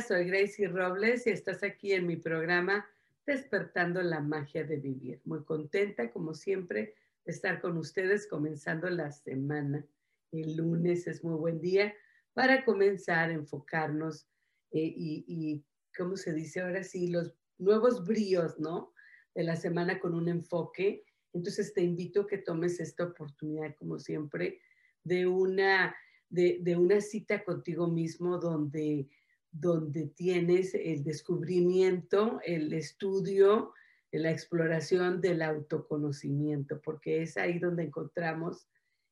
Soy Gracie Robles y estás aquí en mi programa Despertando la Magia de Vivir. Muy contenta, como siempre, de estar con ustedes comenzando la semana. El lunes es muy buen día para comenzar a enfocarnos eh, y, y, ¿cómo se dice ahora sí? Los nuevos bríos, ¿no? De la semana con un enfoque. Entonces te invito a que tomes esta oportunidad, como siempre, de una, de una cita contigo mismo donde donde tienes el descubrimiento, el estudio, la exploración del autoconocimiento, porque es ahí donde encontramos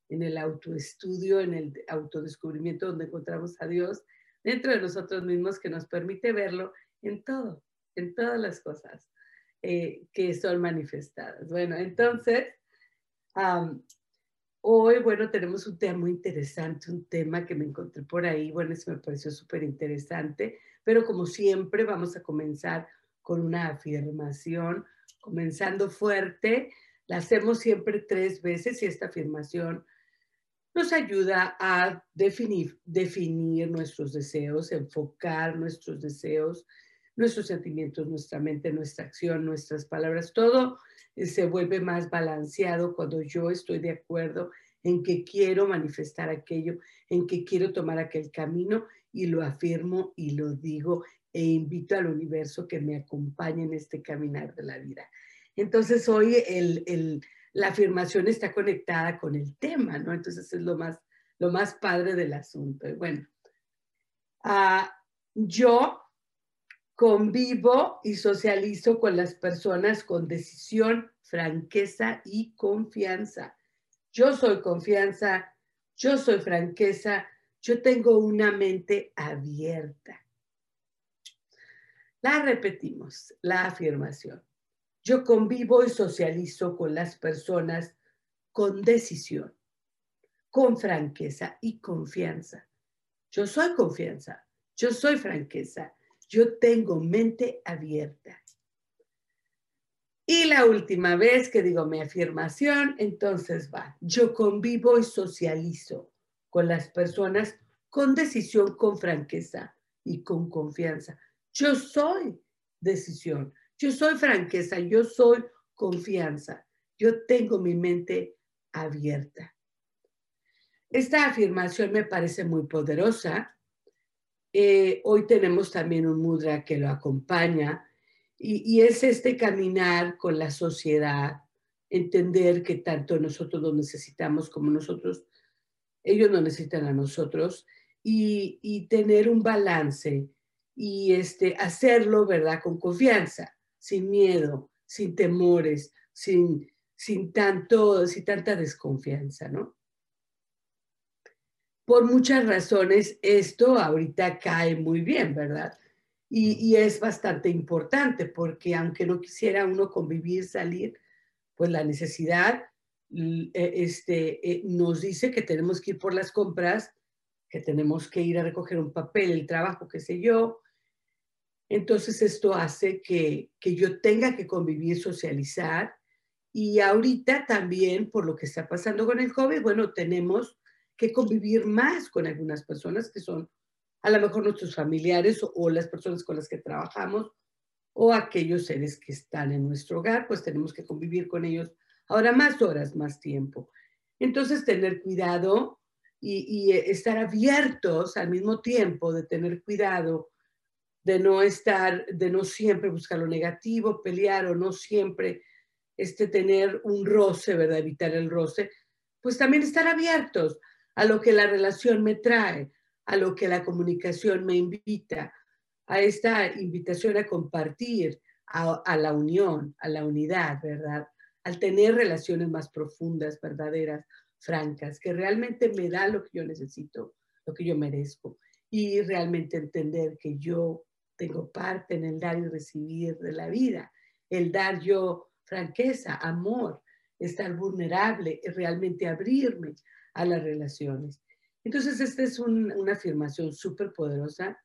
en el autoestudio, en el autodescubrimiento, donde encontramos a Dios dentro de nosotros mismos que nos permite verlo en todo, en todas las cosas eh, que son manifestadas. Bueno, entonces, Hoy, bueno, tenemos un tema muy interesante, un tema que me encontré por ahí, bueno, eso me pareció súper interesante, pero como siempre vamos a comenzar con una afirmación, comenzando fuerte, la hacemos siempre tres veces y esta afirmación nos ayuda a definir, definir nuestros deseos, enfocar nuestros deseos, nuestros sentimientos, nuestra mente, nuestra acción, nuestras palabras, todo se vuelve más balanceado cuando yo estoy de acuerdo en que quiero manifestar aquello, en que quiero tomar aquel camino y lo afirmo y lo digo e invito al universo que me acompañe en este caminar de la vida. Entonces hoy la afirmación está conectada con el tema, ¿no? Entonces es lo más, lo más padre del asunto. bueno, ah, yo Convivo y socializo con las personas con decisión, franqueza y confianza. Yo soy confianza, yo soy franqueza, yo tengo una mente abierta. La repetimos, la afirmación. Yo convivo y socializo con las personas con decisión, con franqueza y confianza. Yo soy confianza, yo soy franqueza, yo tengo mente abierta. Y la última vez que digo mi afirmación, entonces va, yo convivo y socializo con las personas con decisión, con franqueza y con confianza. Yo soy decisión, yo soy franqueza, yo soy confianza, yo tengo mi mente abierta. Esta afirmación me parece muy poderosa eh, hoy tenemos también un mudra que lo acompaña y, es este caminar con la sociedad, entender que tanto nosotros lo necesitamos como nosotros, ellos nos necesitan a nosotros y, tener un balance y este, hacerlo, ¿verdad? Con confianza, sin miedo, sin temores, sin, sin, tanto, sin tanta desconfianza, ¿no? Por muchas razones esto ahorita cae muy bien, ¿verdad? Y, es bastante importante porque aunque no quisiera uno convivir, salir, pues la necesidad e, este, e, nos dice que tenemos que ir por las compras, que tenemos que ir a recoger un papel, el trabajo, qué sé yo. Entonces esto hace que, que yo tenga que convivir, socializar. Y ahorita también, por lo que está pasando con el COVID, bueno, tenemos que convivir más con algunas personas que son a lo mejor nuestros familiares o, las personas con las que trabajamos o aquellos seres que están en nuestro hogar, pues tenemos que convivir con ellos ahora más horas, más tiempo. Entonces, tener cuidado y, y estar abiertos al mismo tiempo de tener cuidado de no estar, de no siempre buscar lo negativo, pelear o no siempre este, tener un roce, ¿verdad? Evitar el roce, pues también estar abiertos a lo que la relación me trae, a lo que la comunicación me invita, a esta invitación a compartir, a, la unión, a la unidad, ¿verdad? Al tener relaciones más profundas, verdaderas, francas, que realmente me da lo que yo necesito, lo que yo merezco, y realmente entender que yo tengo parte en el dar y recibir de la vida, el dar yo franqueza, amor, estar vulnerable, realmente abrirme a las relaciones. Entonces, esta es una afirmación súper poderosa,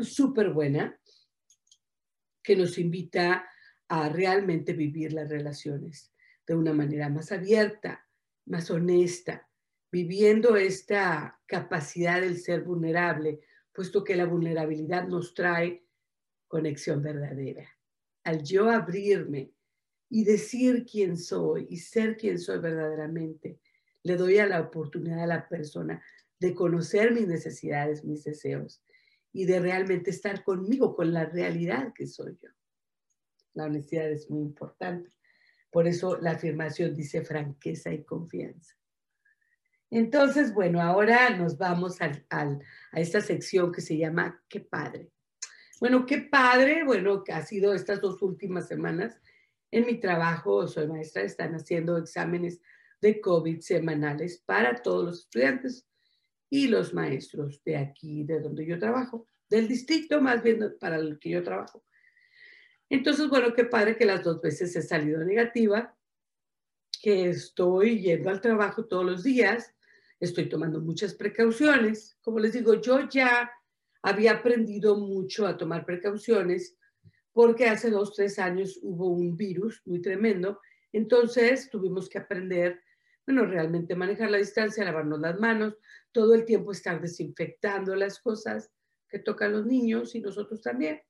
súper buena, que nos invita a realmente vivir las relaciones de una manera más abierta, más honesta, viviendo esta capacidad del ser vulnerable, puesto que la vulnerabilidad nos trae conexión verdadera. Al yo abrirme y decir quién soy y ser quien soy verdaderamente, le doy a la oportunidad a la persona de conocer mis necesidades, mis deseos y de realmente estar conmigo, con la realidad que soy yo. La honestidad es muy importante. Por eso la afirmación dice franqueza y confianza. Entonces, bueno, ahora nos vamos a esta sección que se llama Qué padre. Bueno, qué padre, bueno, que ha sido estas dos últimas semanas en mi trabajo, soy maestra, están haciendo exámenes de COVID semanales para todos los estudiantes y los maestros de aquí, de donde yo trabajo, del distrito más bien para el que yo trabajo. Entonces, bueno, qué padre que las dos veces he salido negativa, que estoy yendo al trabajo todos los días, estoy tomando muchas precauciones. Como les digo, yo ya había aprendido mucho a tomar precauciones porque hace dos, tres años hubo un virus muy tremendo. Entonces tuvimos que aprender, bueno, realmente manejar la distancia, lavarnos las manos, todo el tiempo estar desinfectando las cosas que tocan los niños y nosotros también.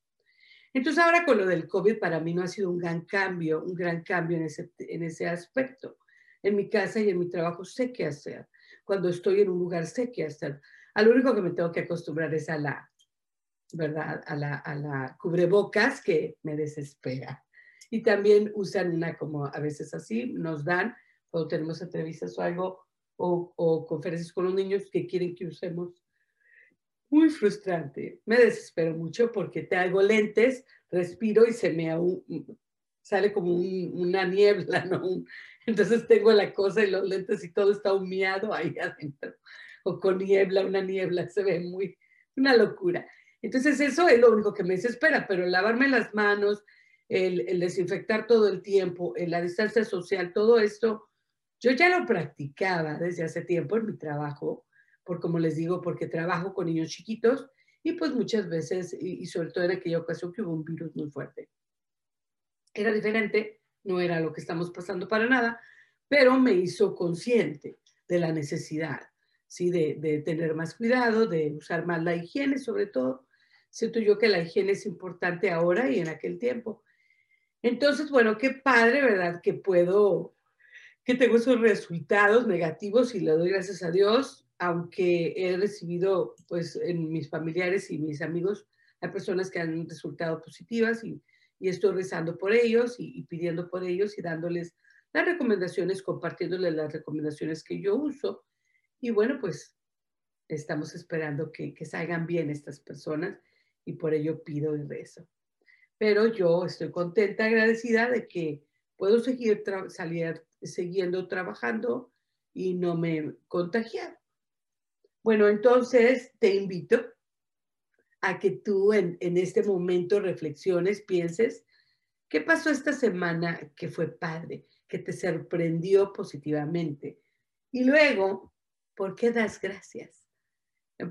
Entonces ahora con lo del COVID para mí no ha sido un gran cambio, un gran cambio en ese, en ese aspecto. En mi casa y en mi trabajo sé qué hacer. Cuando estoy en un lugar sé qué hacer. A lo único que me tengo que acostumbrar es a la, ¿verdad? A la, a la cubrebocas que me desespera. Y también usan una como a veces así, nos dan cuando tenemos entrevistas o algo, o, o conferencias con los niños que quieren que usemos muy frustrante. Me desespero mucho porque te hago lentes, respiro y se me sale como una niebla, ¿no? Entonces tengo la cosa y los lentes y todo está humeado ahí adentro. O con niebla, una niebla, se ve muy, una locura. Entonces eso es lo único que me desespera, pero lavarme las manos, el, el desinfectar todo el tiempo, la distancia social, todo esto, yo ya lo practicaba desde hace tiempo en mi trabajo por como les digo, porque trabajo con niños chiquitos y pues muchas veces, y, sobre todo en aquella ocasión que hubo un virus muy fuerte. Era diferente, no era lo que estamos pasando para nada, pero me hizo consciente de la necesidad, ¿sí? De, de tener más cuidado, de usar más la higiene sobre todo. Siento yo que la higiene es importante ahora y en aquel tiempo. Entonces, bueno, qué padre, ¿verdad? Que puedo, que tengo esos resultados negativos y le doy gracias a Dios aunque he recibido, pues, en mis familiares y mis amigos, hay personas que han resultado positivas y, estoy rezando por ellos y, pidiendo por ellos y dándoles las recomendaciones, compartiéndoles las recomendaciones que yo uso. Y bueno, pues estamos esperando que, salgan bien estas personas y por ello pido y rezo. Pero yo estoy contenta, agradecida de que puedo seguir salir, siguiendo trabajando y no me contagiar. Bueno, entonces te invito a que tú en, este momento reflexiones, pienses, ¿qué pasó esta semana que fue padre, que te sorprendió positivamente? Y luego, ¿por qué das gracias?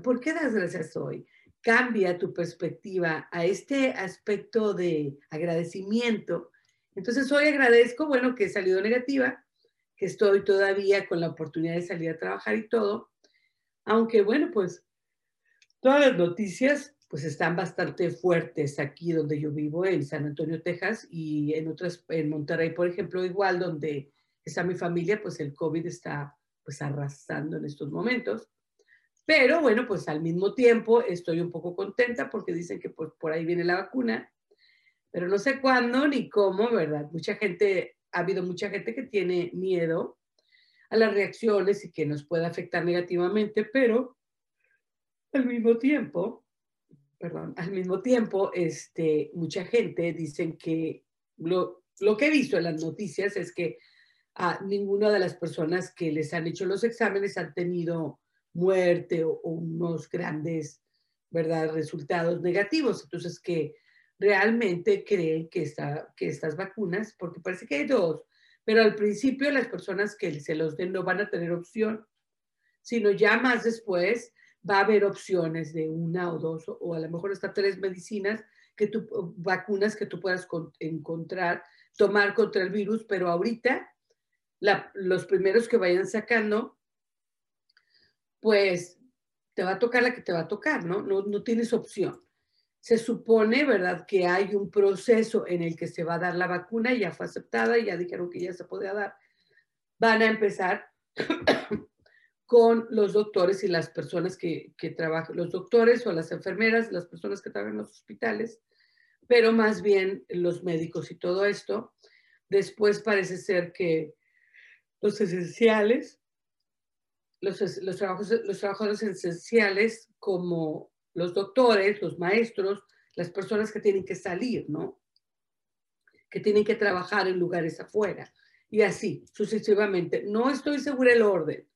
¿Por qué das gracias hoy? Cambia tu perspectiva a este aspecto de agradecimiento. Entonces hoy agradezco, bueno, que he salido negativa, que estoy todavía con la oportunidad de salir a trabajar y todo, aunque bueno, pues todas las noticias pues están bastante fuertes aquí donde yo vivo, en San Antonio, Texas, y en otras, en Monterrey, por ejemplo, igual donde está mi familia, pues el COVID está pues arrasando en estos momentos. Pero bueno, pues al mismo tiempo estoy un poco contenta porque dicen que por, por ahí viene la vacuna, pero no sé cuándo ni cómo, ¿verdad? Mucha gente, ha habido mucha gente que tiene miedo a las reacciones y que nos puede afectar negativamente, pero al mismo tiempo, perdón, al mismo tiempo, este, mucha gente dicen que lo, lo que he visto en las noticias es que a ninguna de las personas que les han hecho los exámenes han tenido muerte o, unos grandes, ¿verdad?, resultados negativos. Entonces, que realmente creen que, que estas vacunas, porque parece que hay dos, pero al principio las personas que se los den no van a tener opción, sino ya más después va a haber opciones de una o dos o a lo mejor hasta tres medicinas que tú, vacunas que tú puedas encontrar, tomar contra el virus, pero ahorita los primeros que vayan sacando, pues te va a tocar la que te va a tocar, ¿no? No, no tienes opción. Se supone, ¿verdad?, que hay un proceso en el que se va a dar la vacuna, ya fue aceptada, ya dijeron que ya se podía dar. Van a empezar con los doctores y las personas que, que trabajan, los doctores o las enfermeras, las personas que trabajan en los hospitales, pero más bien los médicos y todo esto. Después parece ser que los esenciales, los, los, trabajos, los trabajadores esenciales como los doctores, los maestros, las personas que tienen que salir, ¿no? Que tienen que trabajar en lugares afuera y así sucesivamente. No estoy segura el orden,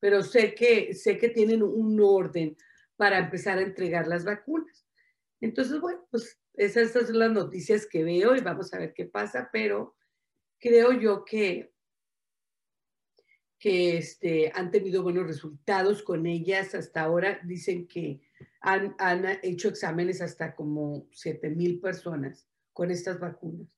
pero sé que, sé que tienen un orden para empezar a entregar las vacunas. Entonces, bueno, pues esas, son las noticias que veo y vamos a ver qué pasa, pero creo yo que, que este, han tenido buenos resultados con ellas hasta ahora. Dicen que han, han hecho exámenes hasta como 7 mil personas con estas vacunas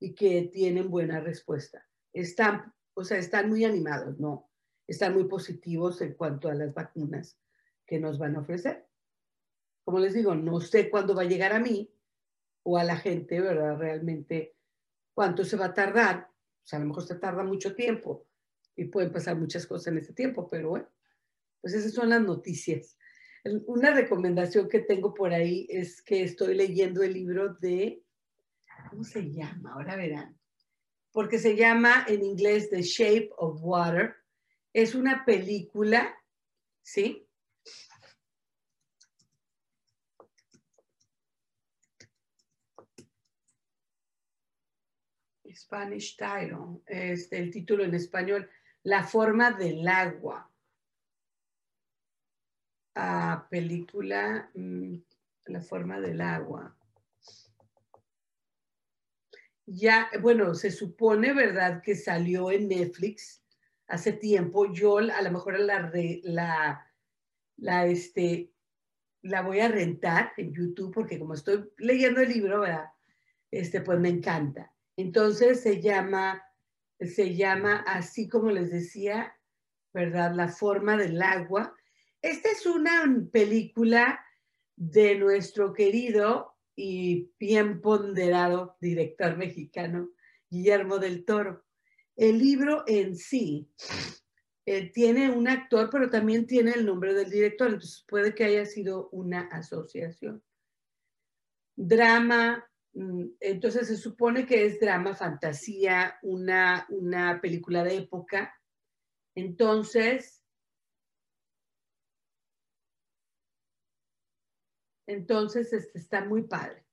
y que tienen buena respuesta. Están, o sea, están muy animados, ¿no? Están muy positivos en cuanto a las vacunas que nos van a ofrecer. Como les digo, no sé cuándo va a llegar a mí o a la gente, ¿verdad? Realmente cuánto se va a tardar. O sea, a lo mejor se tarda mucho tiempo y pueden pasar muchas cosas en este tiempo, pero bueno, pues esas son las noticias. Una recomendación que tengo por ahí es que estoy leyendo el libro de, ¿cómo se llama? Ahora verán. Porque se llama en inglés The Shape of Water. Es una película, ¿sí? Spanish Title, es el título en español, La forma del agua a película mm, La forma del agua. Ya, bueno, se supone, ¿verdad?, que salió en Netflix hace tiempo. Yo a lo mejor la, la, la, este, la voy a rentar en YouTube porque como estoy leyendo el libro, ¿verdad? Este, pues me encanta. Entonces se llama, se llama así como les decía, ¿verdad? La forma del agua esta es una película de nuestro querido y bien ponderado director mexicano, Guillermo del Toro. El libro en sí eh, tiene un actor, pero también tiene el nombre del director, entonces puede que haya sido una asociación. Drama, mm, entonces se supone que es drama, fantasía, una, una película de época. Entonces, Entonces, este, está muy padre.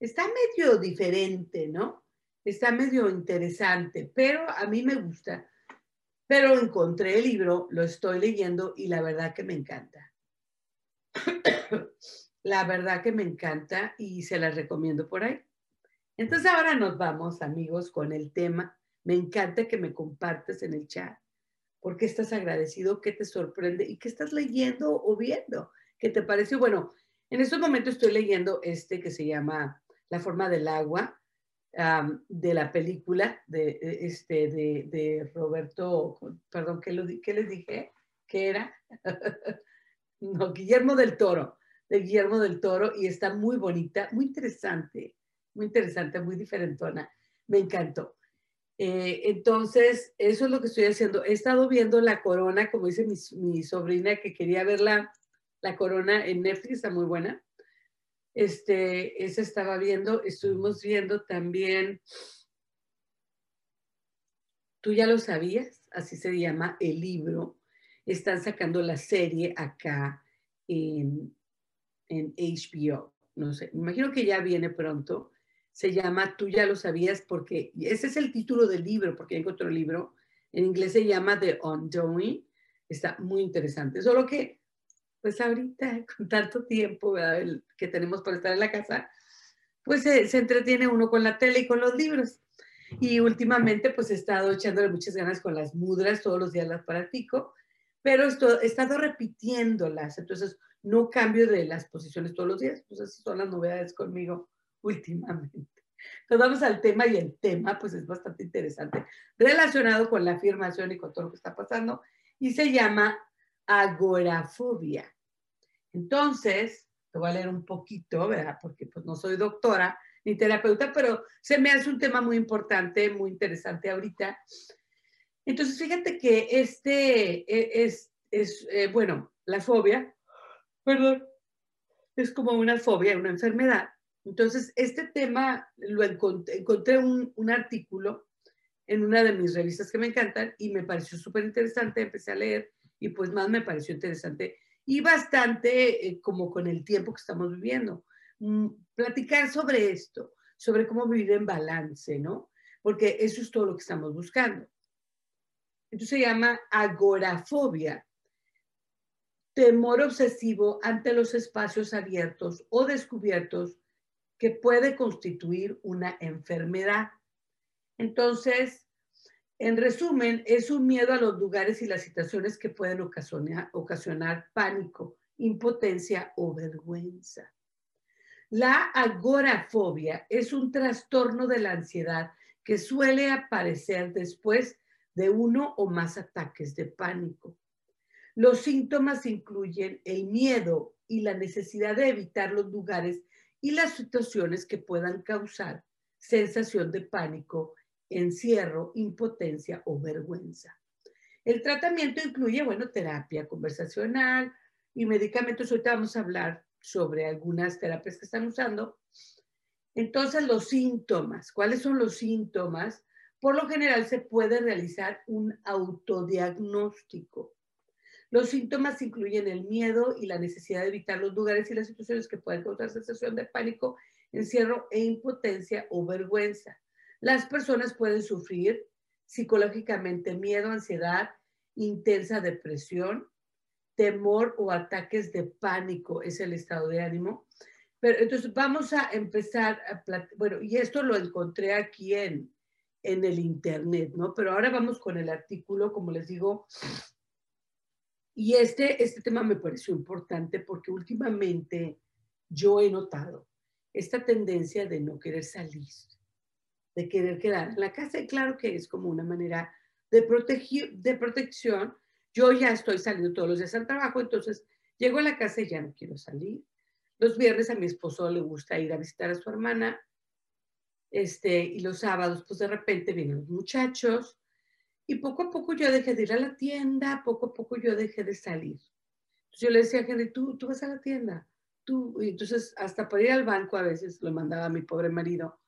Está medio diferente, ¿no? Está medio interesante, pero a mí me gusta. Pero encontré el libro, lo estoy leyendo y la verdad que me encanta. la verdad que me encanta y se la recomiendo por ahí. Entonces ahora nos vamos, amigos, con el tema. Me encanta que me compartes en el chat. porque estás agradecido? ¿Qué te sorprende? ¿Y qué estás leyendo o viendo? ¿Qué te pareció? Bueno, en este momento estoy leyendo este que se llama La forma del agua, de la película de, este, de, Roberto, perdón, ¿qué, lo, ¿qué les dije? ¿Qué era? no, Guillermo del Toro, de Guillermo del Toro, y está muy bonita, muy interesante, muy interesante, muy diferentona. Me encantó. Eh, entonces, eso es lo que estoy haciendo. He estado viendo la corona, como dice mi, sobrina que quería ver la, corona en Netflix, está muy buena. Este, esa estaba viendo, estuvimos viendo también, tú ya lo sabías, así se llama el libro. Están sacando la serie acá en, en HBO. No sé, me imagino que ya viene pronto se llama Tú ya lo sabías porque ese es el título del libro, porque hay otro libro, en inglés se llama The Undoing, está muy interesante, solo que pues ahorita con tanto tiempo que tenemos para estar en la casa, pues se, se, entretiene uno con la tele y con los libros. Y últimamente pues he estado echándole muchas ganas con las mudras, todos los días las practico, pero esto, he estado repitiéndolas, entonces no cambio de las posiciones todos los días, pues esas son las novedades conmigo últimamente. Entonces vamos al tema y el tema pues es bastante interesante, relacionado con la afirmación y con todo lo que está pasando, y se llama agorafobia. Entonces, te voy a leer un poquito, ¿verdad? Porque pues no soy doctora ni terapeuta, pero se me hace un tema muy importante, muy interesante ahorita. Entonces, fíjate que este e, es, es eh, bueno, la fobia, perdón, es como una fobia, una enfermedad entonces, este tema lo encontré, un, artículo en una de mis revistas que me encantan y me pareció súper interesante, empecé a leer y pues más me pareció interesante y bastante eh, como con el tiempo que estamos viviendo. Mm, platicar sobre esto, sobre cómo vivir en balance, ¿no? Porque eso es todo lo que estamos buscando. Entonces se llama agorafobia, temor obsesivo ante los espacios abiertos o descubiertos que puede constituir una enfermedad. Entonces, en resumen, es un miedo a los lugares y las situaciones que pueden ocasionar, pánico, impotencia o vergüenza. La agorafobia es un trastorno de la ansiedad que suele aparecer después de uno o más ataques de pánico. Los síntomas incluyen el miedo y la necesidad de evitar los lugares y las situaciones que puedan causar sensación de pánico, encierro, impotencia o vergüenza. El tratamiento incluye, bueno, terapia conversacional y medicamentos. Ahorita vamos a hablar sobre algunas terapias que están usando. Entonces, los síntomas. ¿Cuáles son los síntomas? Por lo general se puede realizar un autodiagnóstico. Los síntomas incluyen el miedo y la necesidad de evitar los lugares y las situaciones que pueden causar sensación de pánico, encierro e impotencia o vergüenza. Las personas pueden sufrir psicológicamente miedo, ansiedad, intensa depresión, temor o ataques de pánico, es el estado de ánimo. Pero entonces vamos a empezar a bueno, y esto lo encontré aquí en, en el internet, ¿no? Pero ahora vamos con el artículo, como les digo, y este, este tema me pareció importante porque últimamente yo he notado esta tendencia de no querer salir, de querer quedar en la casa. Y claro que es como una manera de, protegir, de protección. Yo ya estoy saliendo todos los días al trabajo, entonces llego a la casa y ya no quiero salir. Los viernes a mi esposo le gusta ir a visitar a su hermana. Este, y los sábados, pues de repente vienen los muchachos y poco a poco yo dejé de ir a la tienda, poco a poco yo dejé de salir. Yo le decía a Henry, tú, tú vas a la tienda, tú. Y entonces hasta para ir al banco a veces lo mandaba mi pobre marido.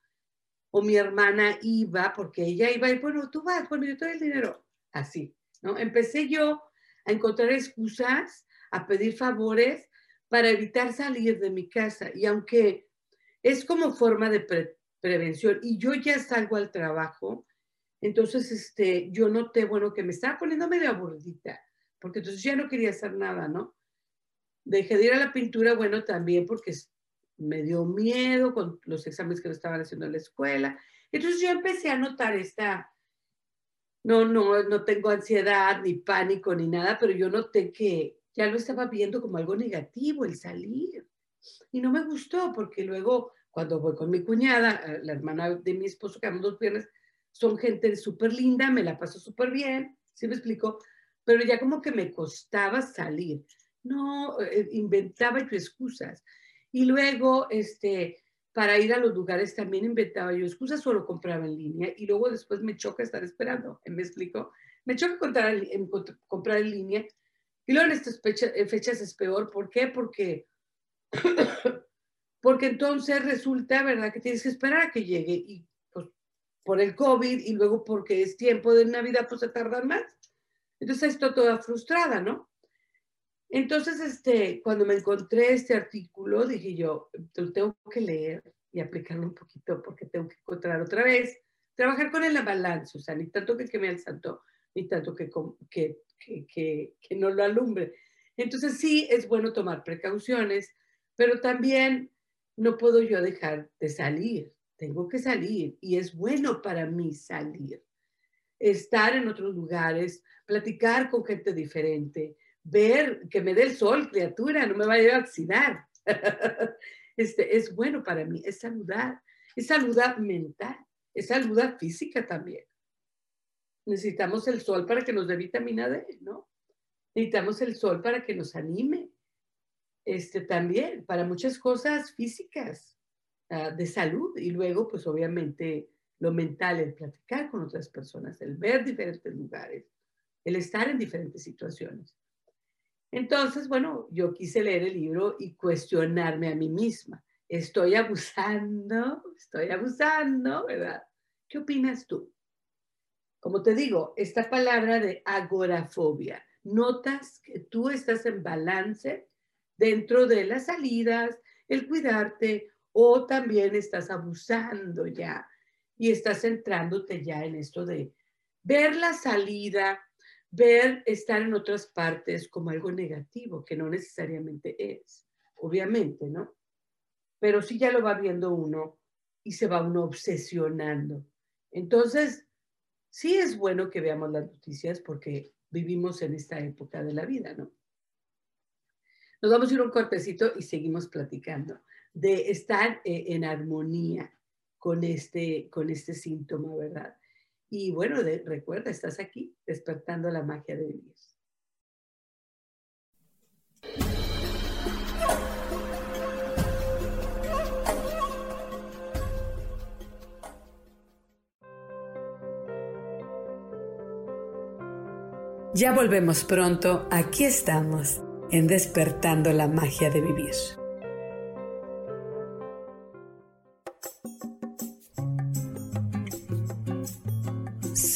O mi hermana iba, porque ella iba y bueno, tú vas, bueno, yo te doy el dinero. Así, ¿no? Empecé yo a encontrar excusas, a pedir favores para evitar salir de mi casa. Y aunque es como forma de prevención, y yo ya salgo al trabajo, entonces, este, yo noté, bueno, que me estaba poniendo medio aburridita, porque entonces ya no quería hacer nada, ¿no? Dejé de ir a la pintura, bueno, también porque me dio miedo con los exámenes que me estaban haciendo en la escuela. Entonces yo empecé a notar esta, no, no, no tengo ansiedad ni pánico ni nada, pero yo noté que ya lo estaba viendo como algo negativo el salir. Y no me gustó porque luego cuando voy con mi cuñada, la hermana de mi esposo, que dos piernas, son gente súper linda, me la paso súper bien, ¿sí me explico? Pero ya como que me costaba salir. No, eh, inventaba excusas. Y luego, este, para ir a los lugares también inventaba yo excusas o lo compraba en línea y luego después me choca estar esperando. ¿Me explico? Me choca comprar, en, comprar en línea y luego en estas fechas, es peor. ¿Por qué? Porque, porque entonces resulta, ¿verdad?, que tienes que esperar a que llegue y pues por el COVID y luego porque es tiempo de Navidad, pues se tardan más. Entonces estoy toda frustrada, ¿no? Entonces, este, cuando me encontré este artículo, dije yo, lo tengo que leer y aplicarlo un poquito porque tengo que encontrar otra vez, trabajar con el balance, o sea, ni tanto que queme el santo, ni tanto que, que, que, que, no lo alumbre. Entonces, sí, es bueno tomar precauciones, pero también no puedo yo dejar de salir, tengo que salir y es bueno para mí salir, estar en otros lugares, platicar con gente diferente, ver que me dé el sol, criatura, no me vaya a oxidar. Este, es bueno para mí, es saludar, es saludar mental, es saludar física también. Necesitamos el sol para que nos dé vitamina D, ¿no? Necesitamos el sol para que nos anime. Este, también, para muchas cosas físicas, ah, de salud. Y luego, pues obviamente, lo mental, el platicar con otras personas, el ver diferentes lugares, el estar en diferentes situaciones. Entonces, bueno, yo quise leer el libro y cuestionarme a mí misma. ¿Estoy abusando? ¿Estoy abusando? ¿Verdad? ¿Qué opinas tú? Como te digo, esta palabra de agorafobia, notas que tú estás en balance dentro de las salidas, el cuidarte, o también estás abusando ya y estás centrándote ya en esto de ver la salida, ver estar en otras partes como algo negativo, que no necesariamente es, obviamente, ¿no? Pero sí ya lo va viendo uno y se va uno obsesionando. Entonces, sí es bueno que veamos las noticias porque vivimos en esta época de la vida, ¿no? Nos vamos a ir un cortecito y seguimos platicando de estar eh, en armonía con este, con este síntoma, ¿verdad? Y bueno, recuerda, estás aquí despertando la magia de vivir. Ya volvemos pronto, aquí estamos, en Despertando la Magia de Vivir.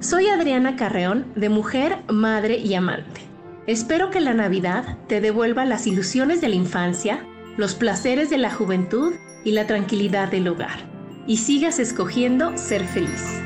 Soy Adriana Carreón, de Mujer, Madre y Amante. Espero que la Navidad te devuelva las ilusiones de la infancia, los placeres de la juventud y la tranquilidad del hogar, y sigas escogiendo ser feliz.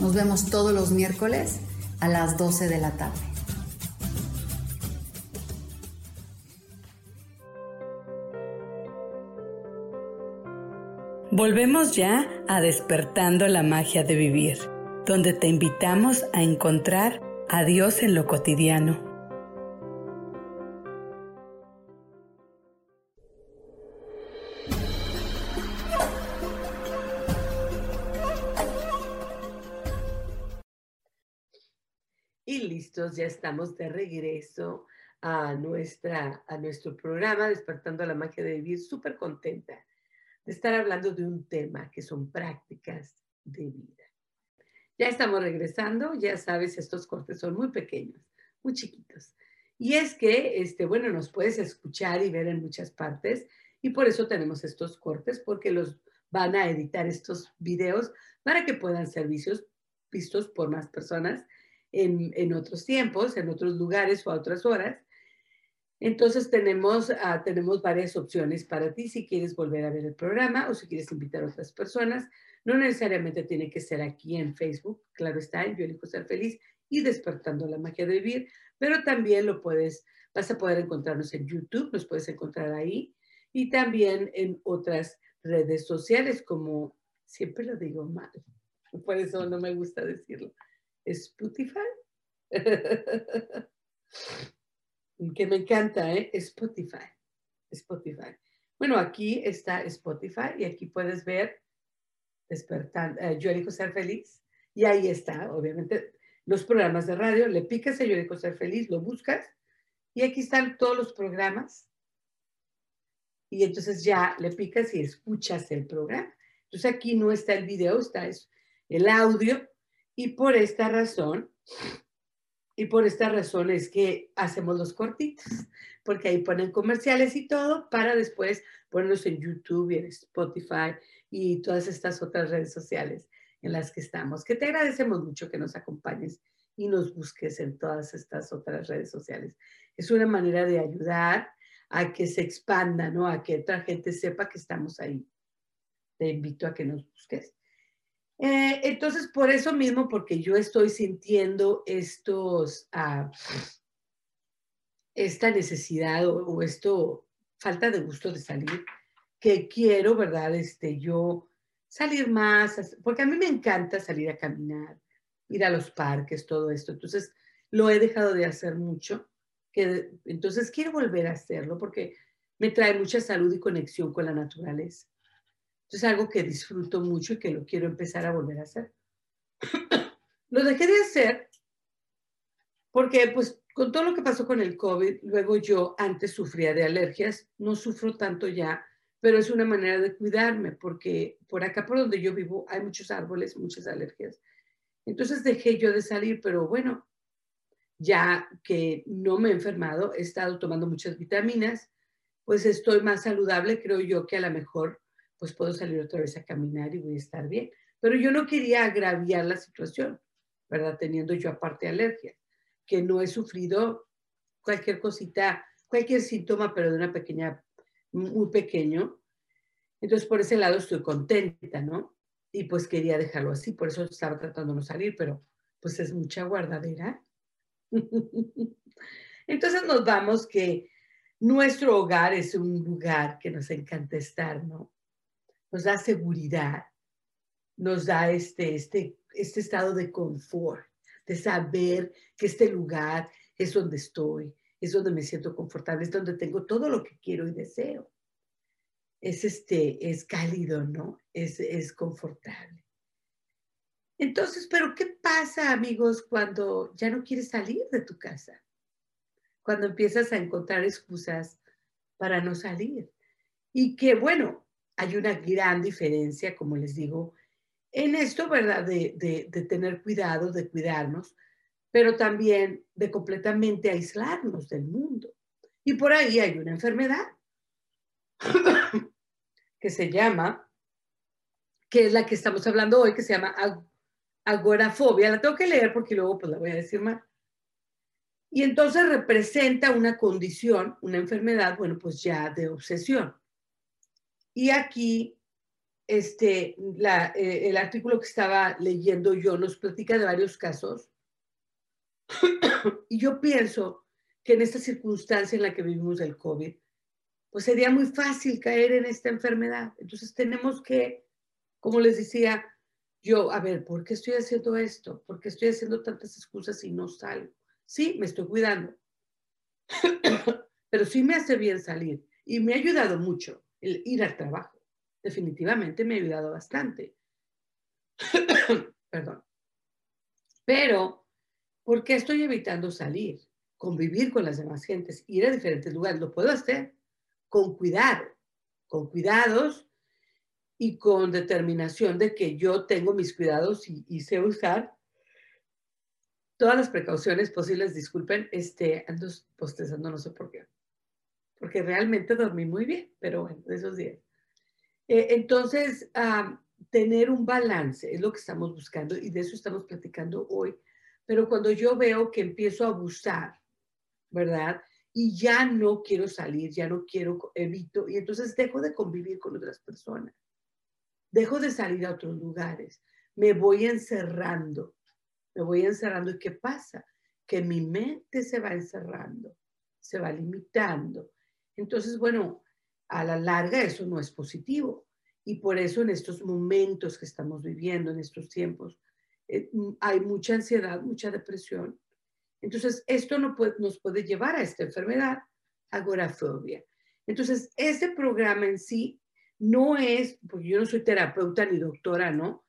Nos vemos todos los miércoles a las 12 de la tarde. Volvemos ya a despertando la magia de vivir, donde te invitamos a encontrar a Dios en lo cotidiano listos, ya estamos de regreso a, nuestra, a nuestro programa Despertando la Magia de Vivir. Súper contenta de estar hablando de un tema que son prácticas de vida. Ya estamos regresando, ya sabes, estos cortes son muy pequeños, muy chiquitos. Y es que, este, bueno, nos puedes escuchar y ver en muchas partes y por eso tenemos estos cortes, porque los van a editar estos videos para que puedan ser vistos por más personas en, otros tiempos, en otros lugares o a otras horas. Entonces tenemos, ah, tenemos varias opciones para ti si quieres volver a ver el programa o si quieres invitar a otras personas. No necesariamente tiene que ser aquí en Facebook, claro está, en Yo elijo ser feliz y despertando la magia de vivir, pero también lo puedes, vas a poder encontrarnos en YouTube, nos puedes encontrar ahí y también en otras redes sociales como, siempre lo digo mal, por eso no me gusta decirlo, Spotify. que me encanta, ¿eh? Spotify. Spotify. Bueno, aquí está Spotify y aquí puedes ver despertando, eh, ser feliz y ahí está, obviamente, los programas de radio, le picas a yo ser feliz, lo buscas y aquí están todos los programas y entonces ya le picas y escuchas el programa. Entonces aquí no está el video, está el audio y por esta razón, y por esta razón es que hacemos los cortitos, porque ahí ponen comerciales y todo para después ponerlos en YouTube y en Spotify y todas estas otras redes sociales en las que estamos. Que te agradecemos mucho que nos acompañes y nos busques en todas estas otras redes sociales. Es una manera de ayudar a que se expanda, ¿no? A que otra gente sepa que estamos ahí. Te invito a que nos busques. Eh, entonces, por eso mismo, porque yo estoy sintiendo estos, ah, esta necesidad o, esto, falta de gusto de salir, que quiero, ¿verdad? Este, yo salir más, porque a mí me encanta salir a caminar, ir a los parques, todo esto. Entonces, lo he dejado de hacer mucho, que, entonces quiero volver a hacerlo porque me trae mucha salud y conexión con la naturaleza. Es algo que disfruto mucho y que lo quiero empezar a volver a hacer. lo dejé de hacer porque pues con todo lo que pasó con el COVID, luego yo antes sufría de alergias, no sufro tanto ya, pero es una manera de cuidarme porque por acá por donde yo vivo hay muchos árboles, muchas alergias. Entonces dejé yo de salir, pero bueno, ya que no me he enfermado, he estado tomando muchas vitaminas, pues estoy más saludable, creo yo que a lo mejor pues puedo salir otra vez a caminar y voy a estar bien. Pero yo no quería agraviar la situación, ¿verdad? Teniendo yo aparte alergia, que no he sufrido cualquier cosita, cualquier síntoma, pero de una pequeña, muy pequeño. Entonces, por ese lado estoy contenta, ¿no? Y pues quería dejarlo así, por eso estaba tratando de no salir, pero pues es mucha guardadera. Entonces nos vamos que nuestro hogar es un lugar que nos encanta estar, ¿no? Nos da seguridad, nos da este, este, este estado de confort, de saber que este lugar es donde estoy, es donde me siento confortable, es donde tengo todo lo que quiero y deseo. Es, este, es cálido, ¿no? Es, es confortable. Entonces, pero ¿qué pasa, amigos, cuando ya no quieres salir de tu casa? Cuando empiezas a encontrar excusas para no salir. Y que, bueno, hay una gran diferencia, como les digo, en esto, ¿verdad? De, tener cuidado, de cuidarnos, pero también de completamente aislarnos del mundo. Y por ahí hay una enfermedad que se llama, que es la que estamos hablando hoy, que se llama agorafobia. La tengo que leer porque luego pues la voy a decir mal. Y entonces representa una condición, una enfermedad, bueno, pues ya de obsesión. Y aquí, este, eh, el artículo que estaba leyendo yo nos platica de varios casos. y yo pienso que en esta circunstancia en la que vivimos del COVID, pues sería muy fácil caer en esta enfermedad. Entonces tenemos que, como les decía, yo, a ver, ¿por qué estoy haciendo esto? ¿Por qué estoy haciendo tantas excusas y no salgo? Sí, me estoy cuidando, pero sí me hace bien salir y me ha ayudado mucho el ir al trabajo. Definitivamente me ha ayudado bastante. Perdón. Pero ¿Por qué estoy evitando salir? Convivir con las demás gentes, ir a diferentes lugares. Lo puedo hacer con cuidado, con cuidados y con determinación de que yo tengo mis cuidados y, y sé usar todas las precauciones posibles. Disculpen, este, ando postezando, no sé por qué. Porque realmente dormí muy bien, pero bueno, de esos días. Eh, entonces, tener un balance es lo que estamos buscando y de eso estamos platicando hoy. Pero cuando yo veo que empiezo a abusar, ¿verdad? Y ya no quiero salir, ya no quiero, evito, y entonces dejo de convivir con otras personas, dejo de salir a otros lugares, me voy encerrando, me voy encerrando. ¿Y qué pasa? Que mi mente se va encerrando, se va limitando. Entonces, bueno, a la larga eso no es positivo. Y por eso en estos momentos que estamos viviendo, en estos tiempos, eh, hay mucha ansiedad, mucha depresión. Entonces, esto no nos puede llevar a esta enfermedad, agorafobia. Entonces, este programa en sí no es, porque yo no soy terapeuta ni doctora, ¿no?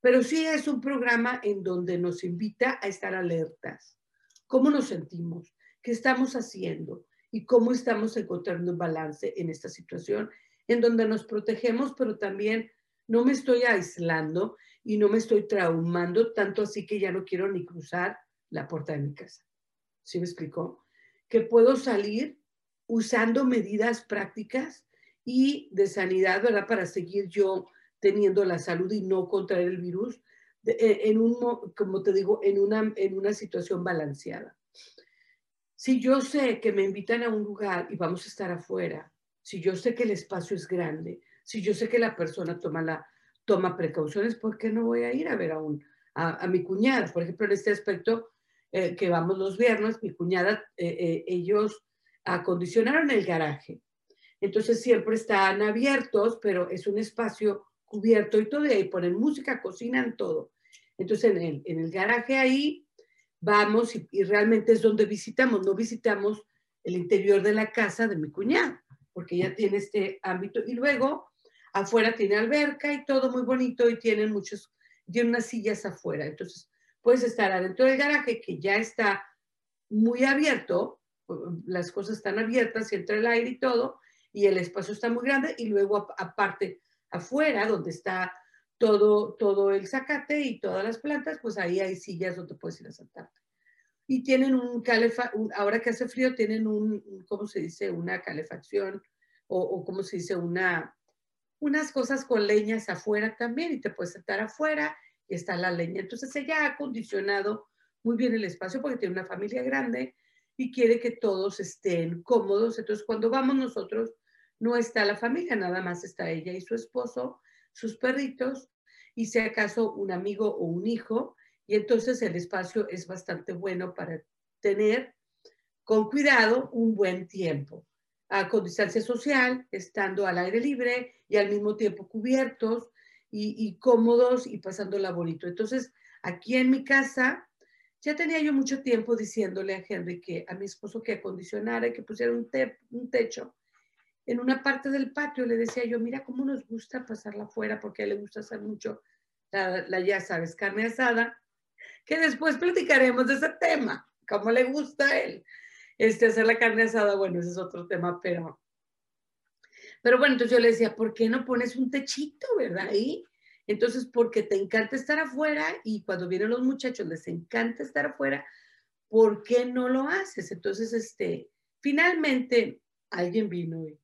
Pero sí es un programa en donde nos invita a estar alertas. ¿Cómo nos sentimos? ¿Qué estamos haciendo? ¿Y cómo estamos encontrando un balance en esta situación en donde nos protegemos, pero también no me estoy aislando y no me estoy traumando tanto así que ya no quiero ni cruzar la puerta de mi casa? ¿Sí me explicó? Que puedo salir usando medidas prácticas y de sanidad, ¿verdad? Para seguir yo teniendo la salud y no contraer el virus eh, en un, como te digo, en una, en una situación balanceada. Si yo sé que me invitan a un lugar y vamos a estar afuera, si yo sé que el espacio es grande, si yo sé que la persona toma, la, toma precauciones, ¿por qué no voy a ir a ver a, un, a, mi cuñada? Por ejemplo, en este aspecto eh, que vamos los viernes, mi cuñada, eh, ellos acondicionaron el garaje. Entonces siempre están abiertos, pero es un espacio cubierto y todo, y ahí ponen música, cocinan todo. Entonces en el, en el garaje ahí vamos y, realmente es donde visitamos, no visitamos el interior de la casa de mi cuñada, porque ella tiene este ámbito. Y luego afuera tiene alberca y todo muy bonito y tienen muchos, tiene unas sillas afuera. Entonces puedes estar adentro del garaje que ya está muy abierto, las cosas están abiertas entra el aire y todo, y el espacio está muy grande y luego aparte afuera, donde está todo, todo el zacate y todas las plantas, pues ahí hay sillas donde puedes ir a sentarte. Y tienen un calefa, ahora que hace frío, tienen un, ¿cómo se dice? Una calefacción o, o ¿cómo se dice? Una, unas cosas con leñas afuera también y te puedes sentar afuera y está la leña. Entonces ella ha acondicionado muy bien el espacio porque tiene una familia grande y quiere que todos estén cómodos. Entonces cuando vamos nosotros, no está la familia, nada más está ella y su esposo, sus perritos y si acaso un amigo o un hijo. Y entonces el espacio es bastante bueno para tener con cuidado un buen tiempo, con distancia social, estando al aire libre y al mismo tiempo cubiertos y, cómodos y pasándola bonito. Entonces, aquí en mi casa, ya tenía yo mucho tiempo diciéndole a Henry que a mi esposo que acondicionara, que pusiera un, un techo en una parte del patio le decía yo, mira cómo nos gusta pasarla afuera porque a él le gusta hacer mucho la, ya sabes, carne asada, que después platicaremos de ese tema, cómo le gusta a él. Este, hacer la carne asada, bueno, ese es otro tema, pero... Pero bueno, entonces yo le decía, ¿por qué no pones un techito, verdad? Ahí. Entonces, porque te encanta estar afuera y cuando vienen los muchachos les encanta estar afuera, ¿por qué no lo haces? Entonces, este, finalmente alguien vino y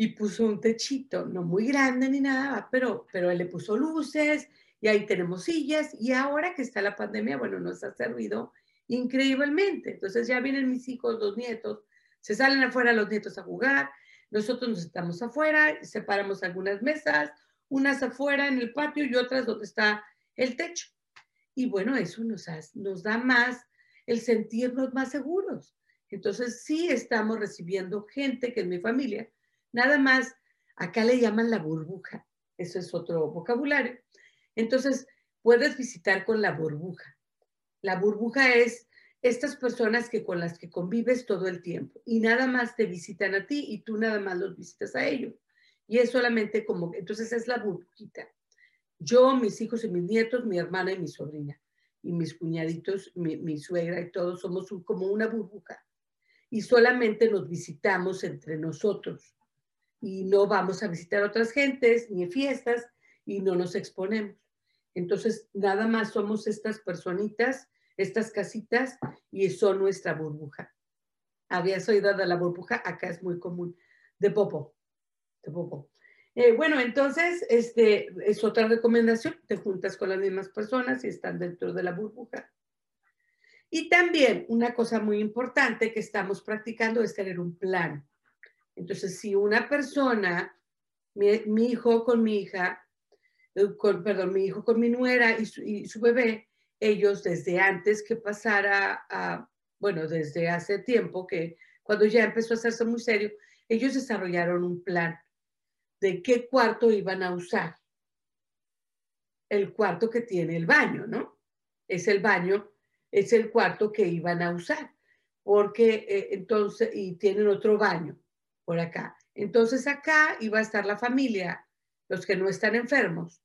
y puso un techito, no muy grande ni nada, pero, pero él le puso luces y ahí tenemos sillas y ahora que está la pandemia, bueno, nos ha servido increíblemente. Entonces ya vienen mis hijos, los nietos, se salen afuera los nietos a jugar, nosotros nos estamos afuera, separamos algunas mesas, unas afuera en el patio y otras donde está el techo. Y bueno, eso nos, nos da más el sentirnos más seguros. Entonces sí estamos recibiendo gente que es mi familia, Nada más, acá le llaman la burbuja, eso es otro vocabulario. Entonces, puedes visitar con la burbuja. La burbuja es estas personas que con las que convives todo el tiempo y nada más te visitan a ti y tú nada más los visitas a ellos. Y es solamente como, entonces es la burbujita. Yo, mis hijos y mis nietos, mi hermana y mi sobrina. y mis cuñaditos, mi, suegra y todos somos como una burbuja. Y solamente nos visitamos entre nosotros. Y no vamos a visitar otras gentes ni fiestas y no nos exponemos. Entonces, nada más somos estas personitas, estas casitas y son nuestra burbuja. Habías oído de la burbuja, acá es muy común, de popo, de popo. Eh, bueno, entonces, este es otra recomendación, te juntas con las mismas personas y están dentro de la burbuja. Y también una cosa muy importante que estamos practicando es tener un plan. Entonces, si una persona, mi, hijo con mi hija, eh, perdón, mi hijo con mi nuera y su, bebé, ellos desde antes que pasara a, bueno, desde hace tiempo que cuando ya empezó a hacerse muy serio, ellos desarrollaron un plan de qué cuarto iban a usar. El cuarto que tiene el baño, ¿no? Es el baño, es el cuarto que iban a usar, porque eh, entonces, y tienen otro baño por acá. Entonces acá iba a estar la familia, los que no están enfermos.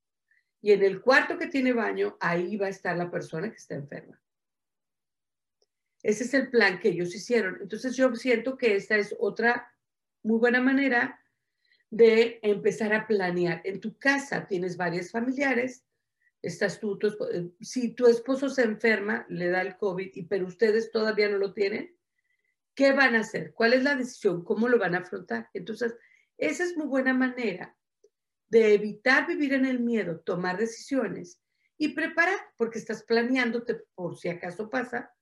Y en el cuarto que tiene baño, ahí va a estar la persona que está enferma. Ese es el plan que ellos hicieron. Entonces yo siento que esta es otra muy buena manera de empezar a planear. En tu casa tienes varios familiares, estás tú, eh, si tu esposo se enferma, le da el COVID, y, pero ustedes todavía no lo tienen, ¿qué van a hacer? ¿Cuál es la decisión? ¿Cómo lo van a afrontar? Entonces, esa es muy buena manera de evitar vivir en el miedo, tomar decisiones y preparar, porque estás planeándote por si acaso pasa,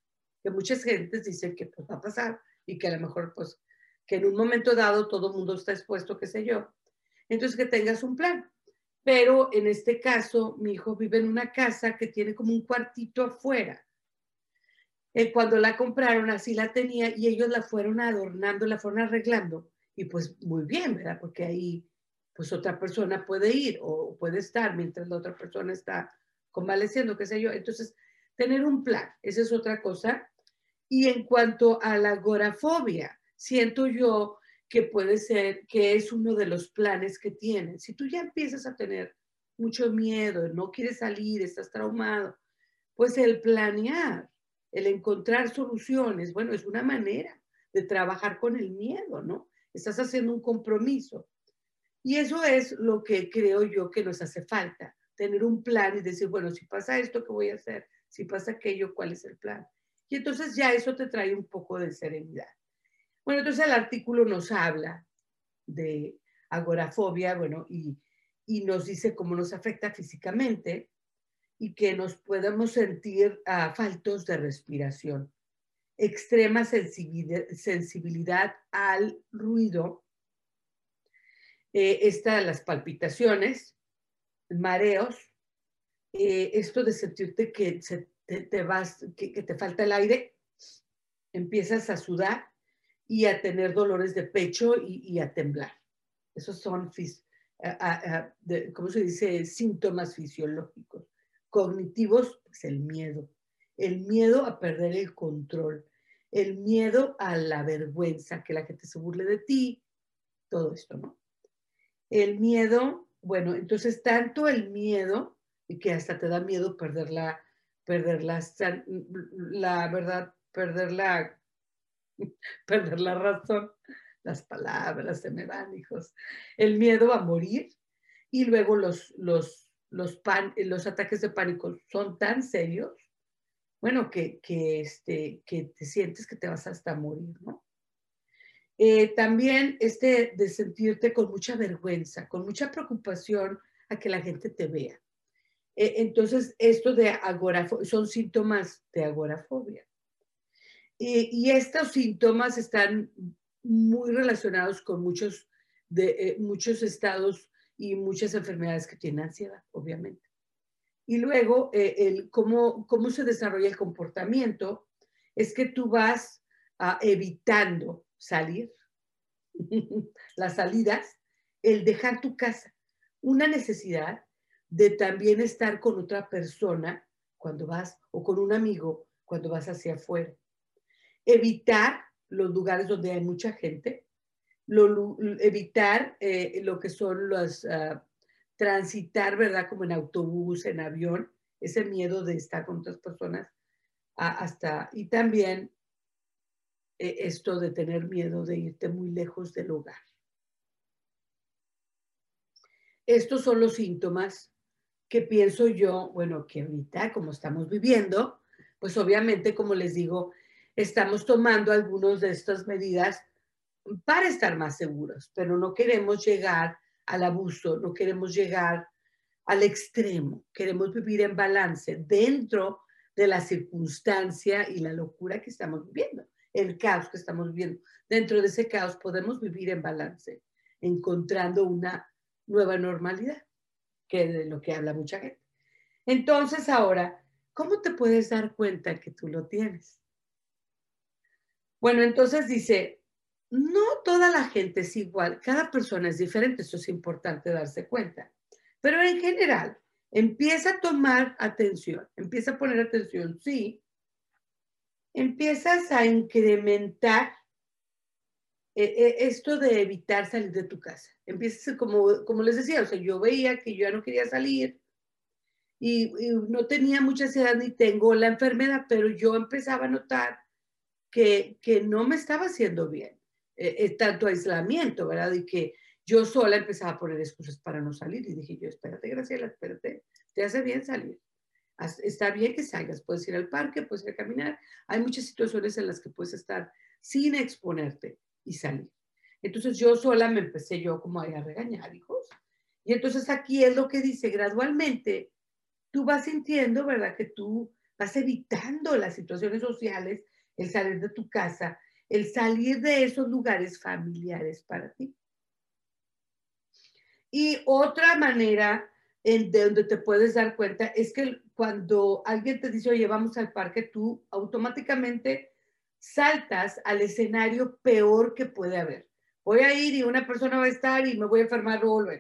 que muchas gentes dicen que pues, va a pasar y que a lo mejor pues que en un momento dado todo el mundo está expuesto, qué sé yo. Entonces, que tengas un plan. Pero en este caso, mi hijo vive en una casa que tiene como un cuartito afuera. Eh, cuando la compraron, así la tenía y ellos la fueron adornando, la fueron arreglando. Y pues muy bien, ¿verdad? Porque ahí, pues otra persona puede ir o puede estar mientras la otra persona está convaleciendo, qué sé yo. Entonces, tener un plan, esa es otra cosa. Y en cuanto a la agorafobia, siento yo que puede ser que es uno de los planes que tienen. Si tú ya empiezas a tener mucho miedo, no quieres salir, estás traumado, pues el planear, el encontrar soluciones, bueno, es una manera de trabajar con el miedo, ¿no? Estás haciendo un compromiso. Y eso es lo que creo yo que nos hace falta, tener un plan y decir, bueno, si pasa esto, ¿qué voy a hacer? Si pasa aquello, ¿cuál es el plan? Y entonces ya eso te trae un poco de serenidad. Bueno, entonces el artículo nos habla de agorafobia, bueno, y, nos dice cómo nos afecta físicamente y que nos podemos sentir uh, faltos de respiración, extrema sensibilidad, al ruido, eh, las palpitaciones, mareos, eh, esto de sentirte que te, vas, que te falta el aire, empiezas a sudar, y a tener dolores de pecho y, a temblar. Esos son, ¿cómo se dice?, síntomas fisiológicos. Cognitivos, pues el miedo. El miedo a perder el control. El miedo a la vergüenza, que la gente se burle de ti. Todo esto, ¿no? El miedo, bueno, entonces tanto el miedo, y que hasta te da miedo perder la, perder la, la verdad, perder la perder la razón. Las palabras se me van, hijos. El miedo a morir y luego los, los, los, los ataques de pánico son tan serios, bueno, que, que, este, que te sientes que te vas hasta morir, ¿no? Eh, también este de sentirte con mucha vergüenza, con mucha preocupación a que la gente te vea. Eh, entonces, esto de agorafobia, son síntomas de agorafobia. Y, estos síntomas están muy relacionados con muchos, de, eh, muchos estados y muchas enfermedades que tienen ansiedad, obviamente. Y luego, eh, el, cómo, cómo se desarrolla el comportamiento es que tú vas evitando salir, las salidas, el dejar tu casa, una necesidad de también estar con otra persona cuando vas o con un amigo cuando vas hacia afuera evitar los lugares donde hay mucha gente, evitar eh, lo que son los, ah, transitar, ¿verdad? Como en autobús, en avión, ese miedo de estar con otras personas, hasta, y también eh, esto de tener miedo de irte muy lejos del hogar. Estos son los síntomas que pienso yo, bueno, que ahorita como estamos viviendo, pues obviamente, como les digo, estamos tomando algunas de estas medidas para estar más seguros, pero no queremos llegar al abuso, no queremos llegar al extremo, queremos vivir en balance dentro de la circunstancia y la locura que estamos viviendo, el caos que estamos viviendo. Dentro de ese caos podemos vivir en balance, encontrando una nueva normalidad, que es de lo que habla mucha gente. Entonces ahora, ¿cómo te puedes dar cuenta que tú lo tienes? Bueno, entonces dice, no toda la gente es igual, cada persona es diferente, eso es importante darse cuenta. Pero en general, empieza a tomar atención, empieza a poner atención, sí, empiezas a incrementar eh, eh, esto de evitar salir de tu casa. Empiezas, como, como les decía, o sea, yo veía que yo ya no quería salir y, no tenía mucha ansiedad ni tengo la enfermedad, pero yo empezaba a notar que, que no me estaba haciendo bien. Eh, tanto aislamiento, ¿verdad? Y que yo sola empezaba a poner excusas para no salir y dije yo, espérate, Graciela, espérate, te hace bien salir. Está bien que salgas, puedes ir al parque, puedes ir a caminar. Hay muchas situaciones en las que puedes estar sin exponerte y salir. Entonces yo sola me empecé yo como a, a regañar, hijos. Y entonces aquí es lo que dice, gradualmente tú vas sintiendo, ¿verdad? Que tú vas evitando las situaciones sociales, el salir de tu casa, el salir de esos lugares familiares para ti. Y otra manera en de donde te puedes dar cuenta es que cuando alguien te dice, oye, vamos al parque, tú automáticamente saltas al escenario peor que puede haber. Voy a ir y una persona va a estar y me voy a enfermar luego.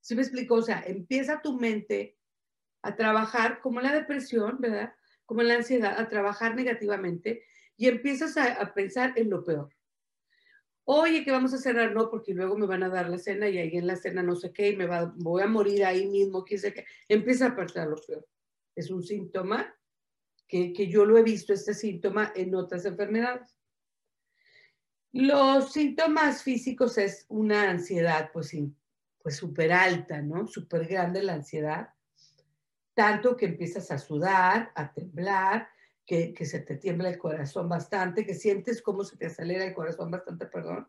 ¿Sí me explico? O sea, empieza tu mente a trabajar como la depresión, ¿verdad? Como la ansiedad, a trabajar negativamente y empiezas a pensar en lo peor oye, que vamos a cerrar, no, porque luego me van a dar la cena y ahí en la cena no sé qué, y me voy a morir ahí mismo, quién sé qué. Empieza a pasar lo peor. Es un síntoma que, que yo lo he visto, este síntoma, en otras enfermedades. Los síntomas físicos es una ansiedad, pues sí, pues súper alta, ¿no? Súper grande la ansiedad. Tanto que empiezas a sudar, a temblar, que, se te tiembla el corazón bastante, que sientes cómo se te acelera el corazón bastante, perdón.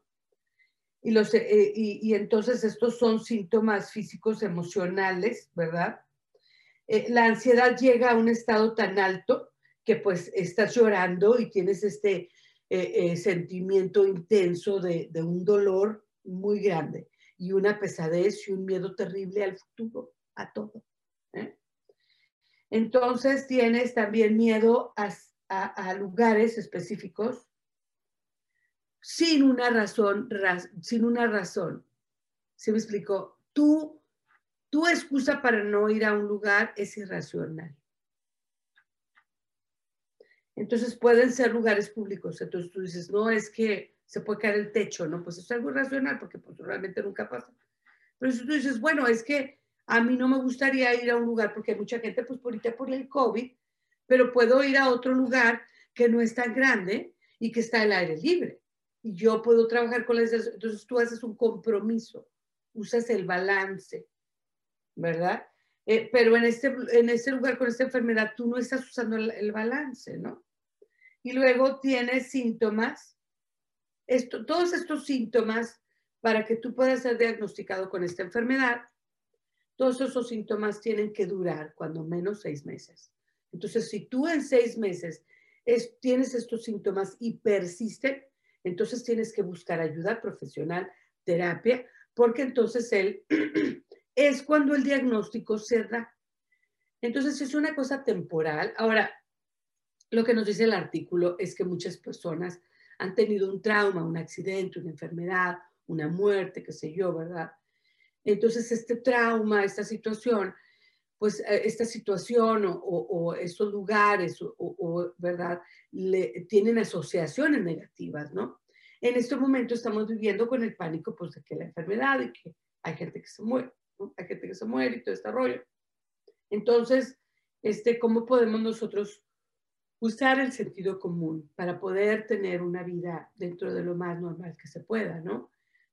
Y, los, eh, y, entonces estos son síntomas físicos emocionales, ¿verdad? Eh, la ansiedad llega a un estado tan alto que pues estás llorando y tienes este eh, sentimiento intenso de, de, un dolor muy grande y una pesadez y un miedo terrible al futuro, a todo. Entonces tienes también miedo a, lugares específicos sin una razón, sin una razón. ¿Se me explicó? Tú, tu excusa para no ir a un lugar es irracional. Entonces pueden ser lugares públicos. Entonces tú dices, no, es que se puede caer el techo, ¿no? Pues es algo irracional porque pues, realmente nunca pasa. Pero si tú dices, bueno, es que a mí no me gustaría ir a un lugar porque hay mucha gente, pues por por el COVID, pero puedo ir a otro lugar que no es tan grande y que está al aire libre. Y yo puedo trabajar con las... Entonces tú haces un compromiso, usas el balance, ¿verdad? Eh, pero en este, en este lugar con esta enfermedad tú no estás usando el, balance, ¿no? Y luego tienes síntomas, esto, todos estos síntomas para que tú puedas ser diagnosticado con esta enfermedad todos esos síntomas tienen que durar cuando menos seis meses. Entonces, si tú en seis meses tienes estos síntomas y persisten, entonces tienes que buscar ayuda profesional, terapia, porque entonces él es cuando el diagnóstico se da. Entonces es una cosa temporal. Ahora, lo que nos dice el artículo es que muchas personas han tenido un trauma, un accidente, una enfermedad, una muerte, qué sé yo, ¿verdad? Entonces, este trauma, esta situación, pues eh, esta situación o, estos lugares, o, ¿verdad? Le, tienen asociaciones negativas, ¿no? En este momento estamos viviendo con el pánico, pues, de que la enfermedad y que hay gente que se muere, ¿no? Hay gente que se muere y todo este rollo. Entonces, este, cómo podemos nosotros usar el sentido común para poder tener una vida dentro de lo más normal que se pueda, ¿no?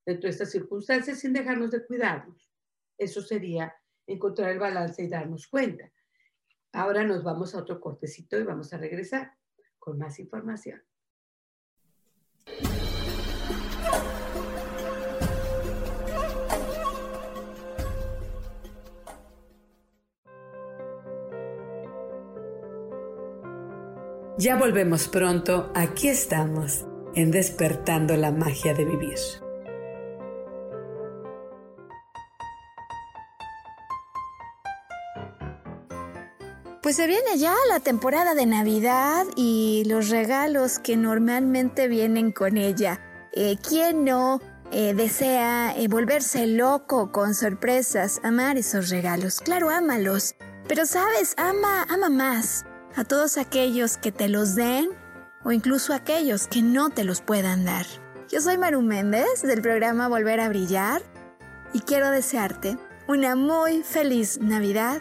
Dentro de estas circunstancias sin dejarnos de cuidarnos. Eso sería encontrar el balance y darnos cuenta. Ahora nos vamos a otro cortecito y vamos a regresar con más información. Ya volvemos pronto, aquí estamos, en despertando la magia de vivir. Pues se viene ya la temporada de Navidad y los regalos que normalmente vienen con ella. Eh, ¿Quién no eh, desea eh, volverse loco con sorpresas, amar esos regalos? Claro, ámalos. Pero sabes, ama, ama más a todos aquellos que te los den o incluso aquellos que no te los puedan dar. Yo soy Maru Méndez del programa Volver a Brillar y quiero desearte una muy feliz Navidad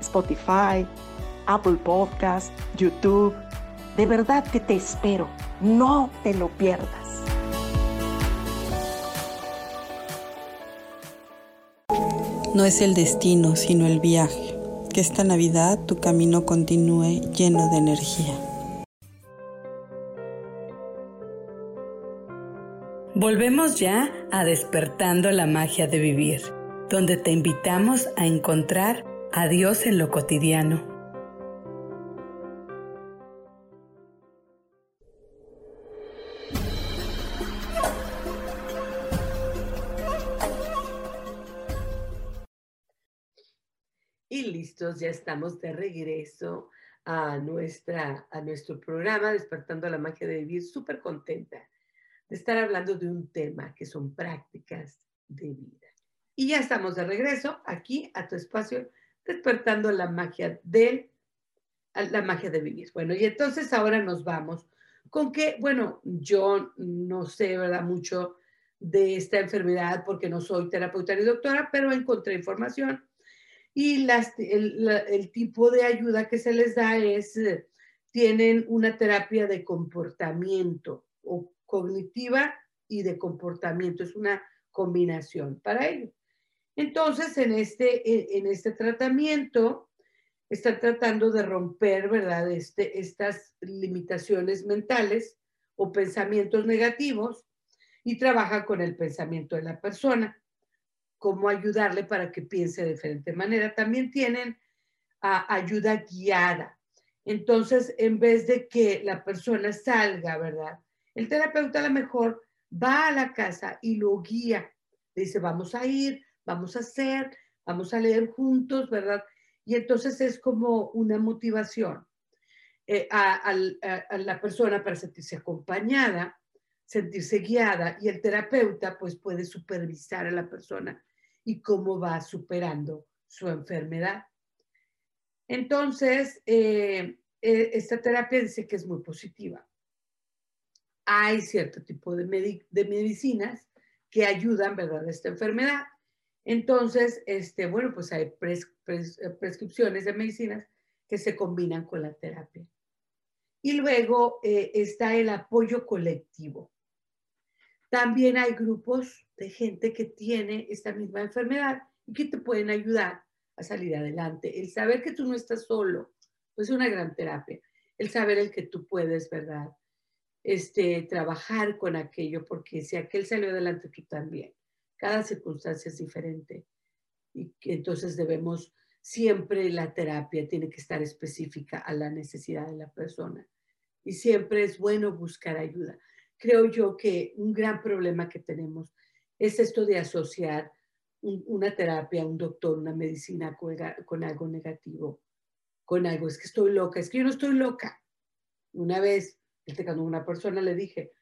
Spotify, Apple Podcast, YouTube. De verdad que te espero. No te lo pierdas. No es el destino, sino el viaje. Que esta Navidad tu camino continúe lleno de energía. Volvemos ya a despertando la magia de vivir, donde te invitamos a encontrar Adiós en lo cotidiano. Y listos, ya estamos de regreso a, nuestra, a nuestro programa Despertando la Magia de Vivir, súper contenta de estar hablando de un tema que son prácticas de vida. Y ya estamos de regreso aquí a tu espacio despertando la magia de la magia de vivir. Bueno, y entonces ahora nos vamos con que, bueno, yo no sé, ¿verdad? Mucho de esta enfermedad porque no soy terapeuta ni doctora, pero encontré información y las, el, el, tipo de ayuda que se les da es, eh, tienen una terapia de comportamiento o cognitiva y de comportamiento, es una combinación para ello. Entonces, en este, en este tratamiento, están tratando de romper, ¿verdad?, este, estas limitaciones mentales o pensamientos negativos y trabaja con el pensamiento de la persona, cómo ayudarle para que piense de diferente manera. También tienen ayuda guiada. Entonces, en vez de que la persona salga, ¿verdad? El terapeuta a lo mejor va a la casa y lo guía. dice, vamos a ir, vamos a hacer, vamos a leer juntos, ¿verdad? Y entonces es como una motivación eh, a, la persona para sentirse acompañada, sentirse guiada y el terapeuta pues puede supervisar a la persona y cómo va superando su enfermedad. Entonces, eh, eh, esta terapia dice que es muy positiva. Hay cierto tipo de, de medicinas que ayudan, ¿verdad?, a esta enfermedad. Entonces, este, bueno, pues hay eh, prescripciones de medicinas que se combinan con la terapia. Y luego eh, está el apoyo colectivo. También hay grupos de gente que tiene esta misma enfermedad y que te pueden ayudar a salir adelante. El saber que tú no estás solo, pues es una gran terapia. El saber el que tú puedes, ¿verdad? Este, trabajar con aquello, porque si aquel salió adelante, tú también. Cada circunstancia es diferente y entonces debemos siempre la terapia tiene que estar específica a la necesidad de la persona y siempre es bueno buscar ayuda. Creo yo que un gran problema que tenemos es esto de asociar una terapia, un doctor, una medicina con, algo negativo, con algo, es que estoy loca, es que yo no estoy loca. Una vez, cuando una persona le dije,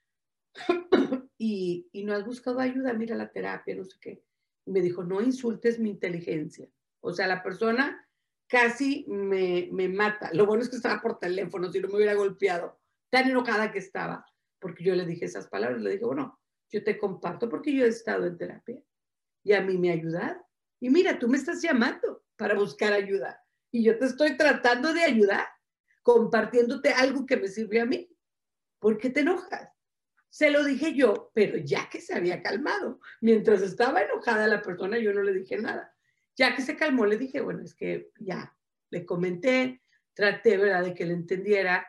y, no has buscado ayuda, mira la terapia, no sé qué. Y me dijo, no insultes mi inteligencia. O sea, la persona casi me, me mata. Lo bueno es que estaba por teléfono, si no me hubiera golpeado. Tan enojada que estaba, porque yo le dije esas palabras. Le dije, bueno, yo te comparto porque yo he estado en terapia y a mí me ha ayudado. Y mira, tú me estás llamando para buscar ayuda y yo te estoy tratando de ayudar, compartiéndote algo que me sirve a mí. ¿Por qué te enojas? Se lo dije yo, pero ya que se había calmado. Mientras estaba enojada la persona, yo no le dije nada. Ya que se calmó, le dije, bueno, es que ya, le comenté, traté, ¿verdad?, de que le entendiera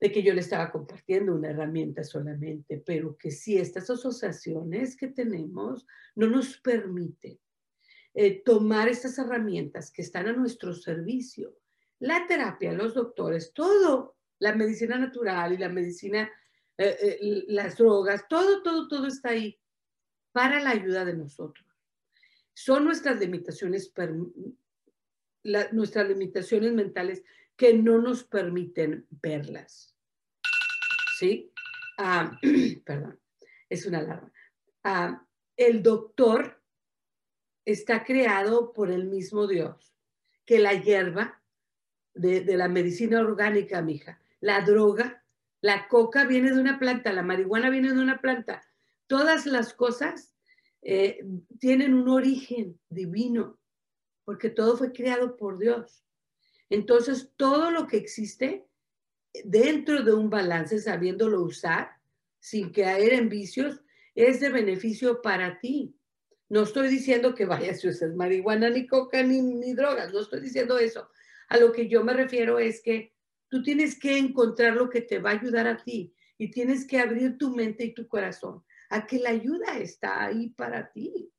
de que yo le estaba compartiendo una herramienta solamente, pero que sí, estas asociaciones que tenemos no nos permiten eh, tomar estas herramientas que están a nuestro servicio. La terapia, los doctores, todo, la medicina natural y la medicina, eh, eh, las drogas, todo, todo, todo está ahí para la ayuda de nosotros. Son nuestras limitaciones, nuestras limitaciones mentales que no nos permiten verlas. ¿sí? Ah, perdón, es una alarma. Ah, el doctor está creado por el mismo Dios, que la hierba de, la medicina orgánica, mija, la droga, la coca viene de una planta, la marihuana viene de una planta. Todas las cosas eh, tienen un origen divino, porque todo fue creado por Dios. Entonces, todo lo que existe dentro de un balance, sabiéndolo usar, sin caer en vicios, es de beneficio para ti. No estoy diciendo que vayas a usar marihuana, ni coca, ni, ni drogas, no estoy diciendo eso. A lo que yo me refiero es que tú tienes que encontrar lo que te va a ayudar a ti y tienes que abrir tu mente y tu corazón a que la ayuda está ahí para ti.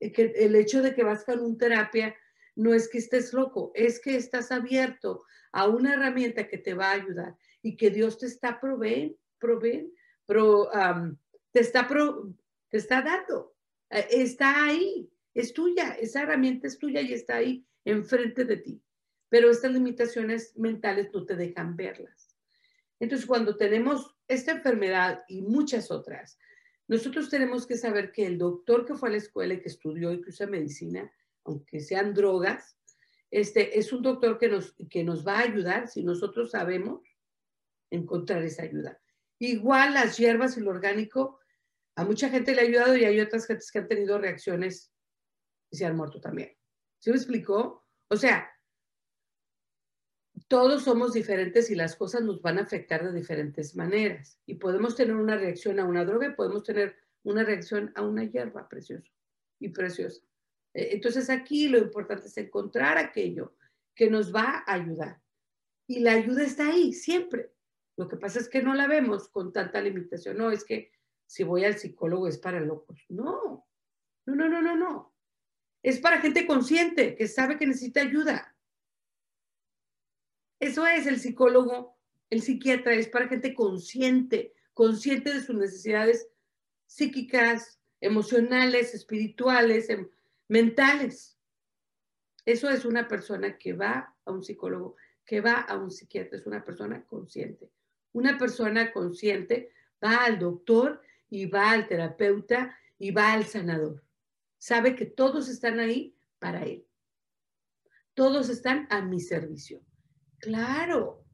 Que el hecho de que vas con un terapia no es que estés loco, es que estás abierto a una herramienta que te va a ayudar y que Dios te está proveen, proveen, pro, te, está te está dando. Eh, está ahí, es tuya, esa herramienta es tuya y está ahí enfrente de ti. Pero estas limitaciones mentales no te dejan verlas. Entonces, cuando tenemos esta enfermedad y muchas otras, nosotros tenemos que saber que el doctor que fue a la escuela y que estudió y que usa medicina, aunque sean drogas, este, es un doctor que nos, que nos va a ayudar si nosotros sabemos encontrar esa ayuda. Igual las hierbas y lo orgánico, a mucha gente le ha ayudado y hay otras gentes que han tenido reacciones y se han muerto también. ¿Sí me explicó? O sea, todos somos diferentes y las cosas nos van a afectar de diferentes maneras. Y podemos tener una reacción a una droga podemos tener una reacción a una hierba preciosa y preciosa. Eh, entonces aquí lo importante es encontrar aquello que nos va a ayudar. Y la ayuda está ahí, siempre. Lo que pasa es que no la vemos con tanta limitación. No, es que si voy al psicólogo es para locos. No, no, no, no, no. Es para gente consciente que sabe que necesita ayuda. Eso es el psicólogo, el psiquiatra, es para gente consciente, consciente de sus necesidades psíquicas, emocionales, espirituales, em, mentales. Eso es una persona que va a un psicólogo, que va a un psiquiatra, es una persona consciente. Una persona consciente va al doctor y va al terapeuta y va al sanador. Sabe que todos están ahí para él. Todos están a mi servicio. Claro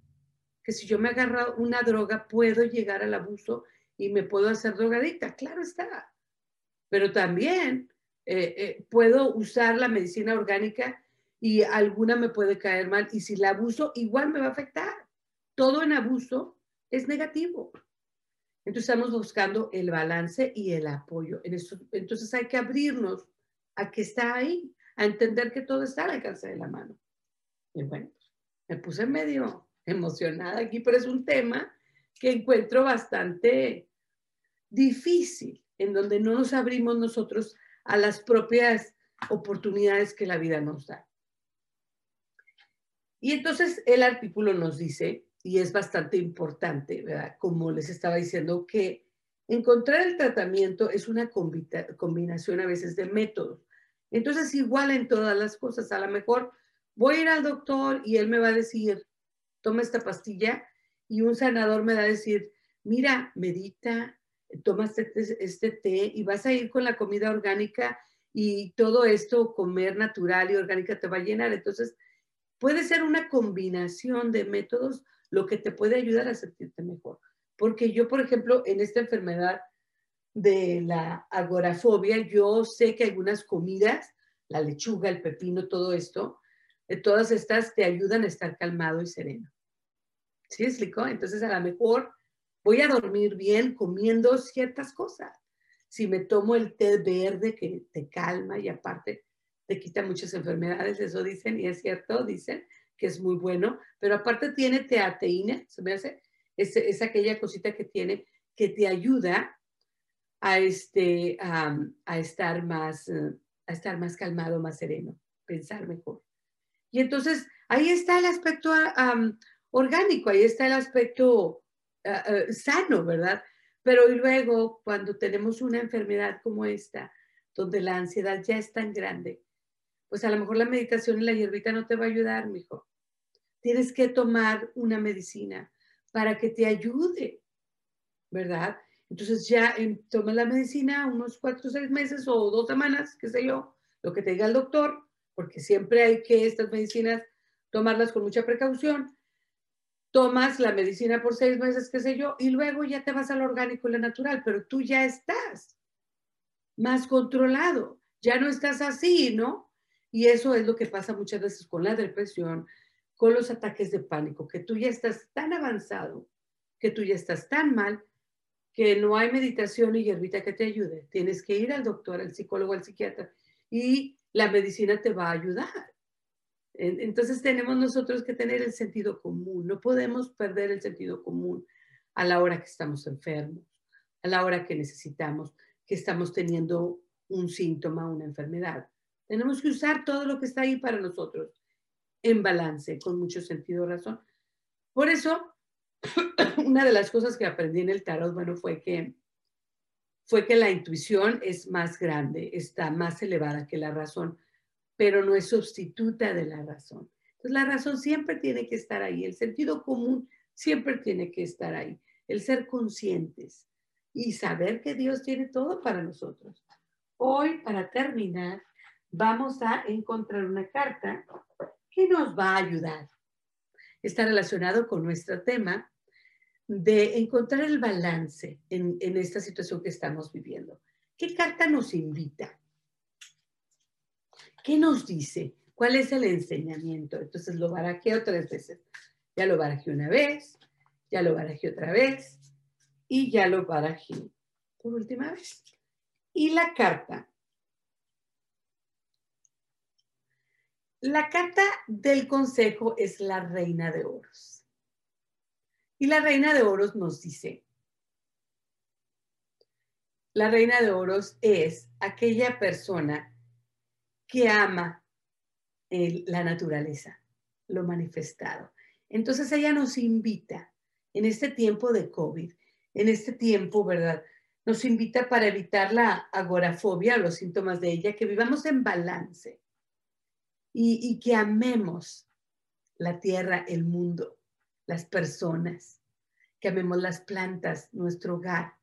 que si yo me agarro una droga puedo llegar al abuso y me puedo hacer drogadicta. Claro está. Pero también eh, eh, puedo usar la medicina orgánica y alguna me puede caer mal y si la abuso igual me va a afectar. Todo en abuso es negativo. Entonces estamos buscando el balance y el apoyo. En entonces hay que abrirnos a que está ahí, a entender que todo está al alcance de la mano. Y bueno, me puse medio emocionada aquí, pero es un tema que encuentro bastante difícil, en donde no nos abrimos nosotros a las propias oportunidades que la vida nos da. Y entonces el artículo nos dice, y es bastante importante, ¿verdad? Como les estaba diciendo, que encontrar el tratamiento es una combinación a veces de métodos. Entonces, igual en todas las cosas, a lo mejor voy a ir al doctor y él me va a decir, toma esta pastilla y un sanador me va a decir, mira, medita, toma este, este, té y vas a ir con la comida orgánica y todo esto, comer natural y orgánica te va a llenar. Entonces, puede ser una combinación de métodos lo que te puede ayudar a sentirte mejor. Porque yo, por ejemplo, en esta enfermedad de la agorafobia, yo sé que algunas comidas, la lechuga, el pepino, todo esto, todas estas te ayudan a estar calmado y sereno. ¿Sí explicó? Entonces, a lo mejor voy a dormir bien comiendo ciertas cosas. Si me tomo el té verde que te calma y aparte te quita muchas enfermedades, eso dicen, y es cierto, dicen que es muy bueno, pero aparte tiene teateína, se me hace, es, es aquella cosita que tiene que te ayuda a, este, a estar más, eh, a estar más calmado, más sereno, pensar mejor. Y entonces ahí está el aspecto orgánico, ahí está el aspecto ah, ah, sano, ¿verdad? Pero luego, cuando tenemos una enfermedad como esta, donde la ansiedad ya es tan grande, pues a lo mejor la meditación y la hierbita no te va a ayudar, mijo. Tienes que tomar una medicina para que te ayude, ¿verdad? Entonces ya em, toma la medicina unos cuatro o seis meses o dos semanas, qué sé yo, lo que te diga el doctor, porque siempre hay que estas medicinas tomarlas con mucha precaución. Tomas la medicina por seis meses, qué sé yo, y luego ya te vas al orgánico y la natural, pero tú ya estás más controlado, ya no estás así, ¿no? Y eso es lo que pasa muchas veces con la depresión, con los ataques de pánico, que tú ya estás tan avanzado, que tú ya estás tan mal, que no hay meditación y hierbita que te ayude. Tienes que ir al doctor, al psicólogo, al psiquiatra y la medicina te va a ayudar. Entonces tenemos nosotros que tener el sentido común. No podemos perder el sentido común a la hora que estamos enfermos, a la hora que necesitamos, que estamos teniendo un síntoma, una enfermedad. Tenemos que usar todo lo que está ahí para nosotros en balance, con mucho sentido razón. Por eso, una de las cosas que aprendí en el tarot, bueno, fue que fue que la intuición es más grande, está más elevada que la razón, pero no es sustituta de la razón. Entonces la razón siempre tiene que estar ahí, el sentido común siempre tiene que estar ahí, el ser conscientes y saber que Dios tiene todo para nosotros. Hoy, para terminar, vamos a encontrar una carta que nos va a ayudar. Está relacionado con nuestro tema de encontrar el balance en, esta situación que estamos viviendo. ¿Qué carta nos invita? ¿Qué nos dice? ¿Cuál es el enseñamiento? Entonces lo barajeo tres veces. Ya lo barajé una vez, ya lo barajé otra vez y ya lo barajé por última vez. Y la carta La carta del consejo es la reina de oros. Y la reina de oros nos dice, la reina de oros es aquella persona que ama la naturaleza, lo manifestado. Entonces ella nos invita en este tiempo de COVID, en este tiempo, ¿verdad? Nos invita para evitar la agorafobia, los síntomas de ella, que vivamos en balance y, que amemos la tierra, el mundo, las personas, que amemos las plantas, nuestro hogar,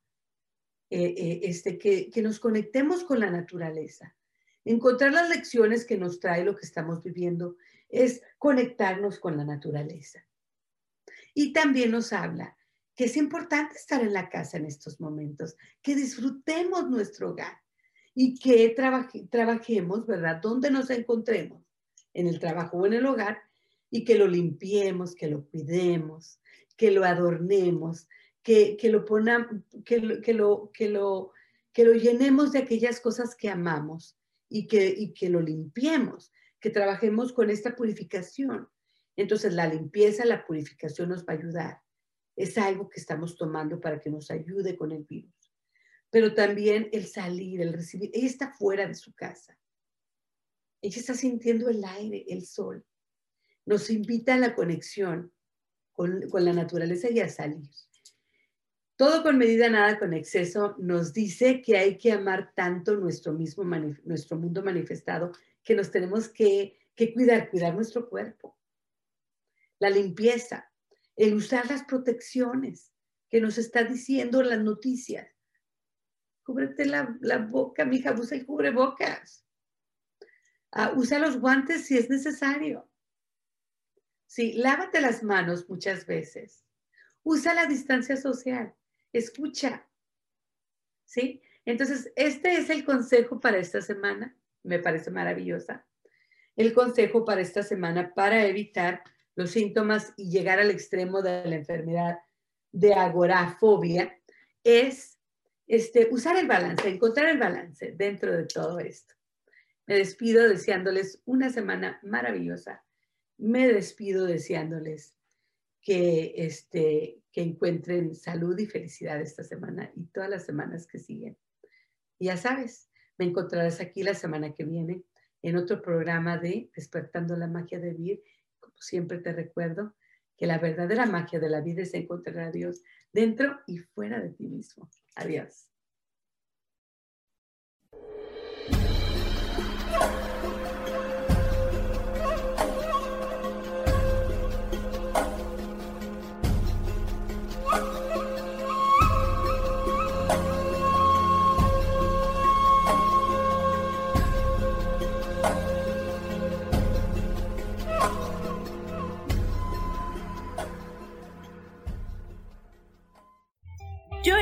eh, eh, este, que, que nos conectemos con la naturaleza. Encontrar las lecciones que nos trae lo que estamos viviendo es conectarnos con la naturaleza. Y también nos habla que es importante estar en la casa en estos momentos, que disfrutemos nuestro hogar y que trabajemos, ¿verdad? Donde nos encontremos, en el trabajo o en el hogar y que lo limpiemos, que lo cuidemos, que lo adornemos, que, lo ponamos, que lo, que, lo, que, lo, que lo llenemos de aquellas cosas que amamos y que, y que lo limpiemos, que trabajemos con esta purificación. Entonces la limpieza, la purificación nos va a ayudar. Es algo que estamos tomando para que nos ayude con el virus. Pero también el salir, el recibir. Ella está fuera de su casa. Ella está sintiendo el aire, el sol. Nos invita a la conexión con, la naturaleza y a salir. Todo con medida, nada con exceso, nos dice que hay que amar tanto nuestro mismo nuestro mundo manifestado que nos tenemos que que cuidar, cuidar nuestro cuerpo, la limpieza, el usar las protecciones que nos está diciendo las noticias. Cúbrete la, la boca, mija, usa el cubrebocas. Ah, usa los guantes si es necesario. Sí, lávate las manos muchas veces. Usa la distancia social. Escucha. ¿Sí? Entonces, este es el consejo para esta semana. Me parece maravillosa. El consejo para esta semana para evitar los síntomas y llegar al extremo de la enfermedad de agorafobia es este, usar el balance, encontrar el balance dentro de todo esto. Me despido deseándoles una semana maravillosa. Me despido deseándoles que, este, que encuentren salud y felicidad esta semana y todas las semanas que siguen. Ya sabes, me encontrarás aquí la semana que viene en otro programa de Despertando la Magia de Vivir. Como siempre te recuerdo que la verdadera magia de la vida es encontrar a Dios dentro y fuera de ti mismo. Adiós.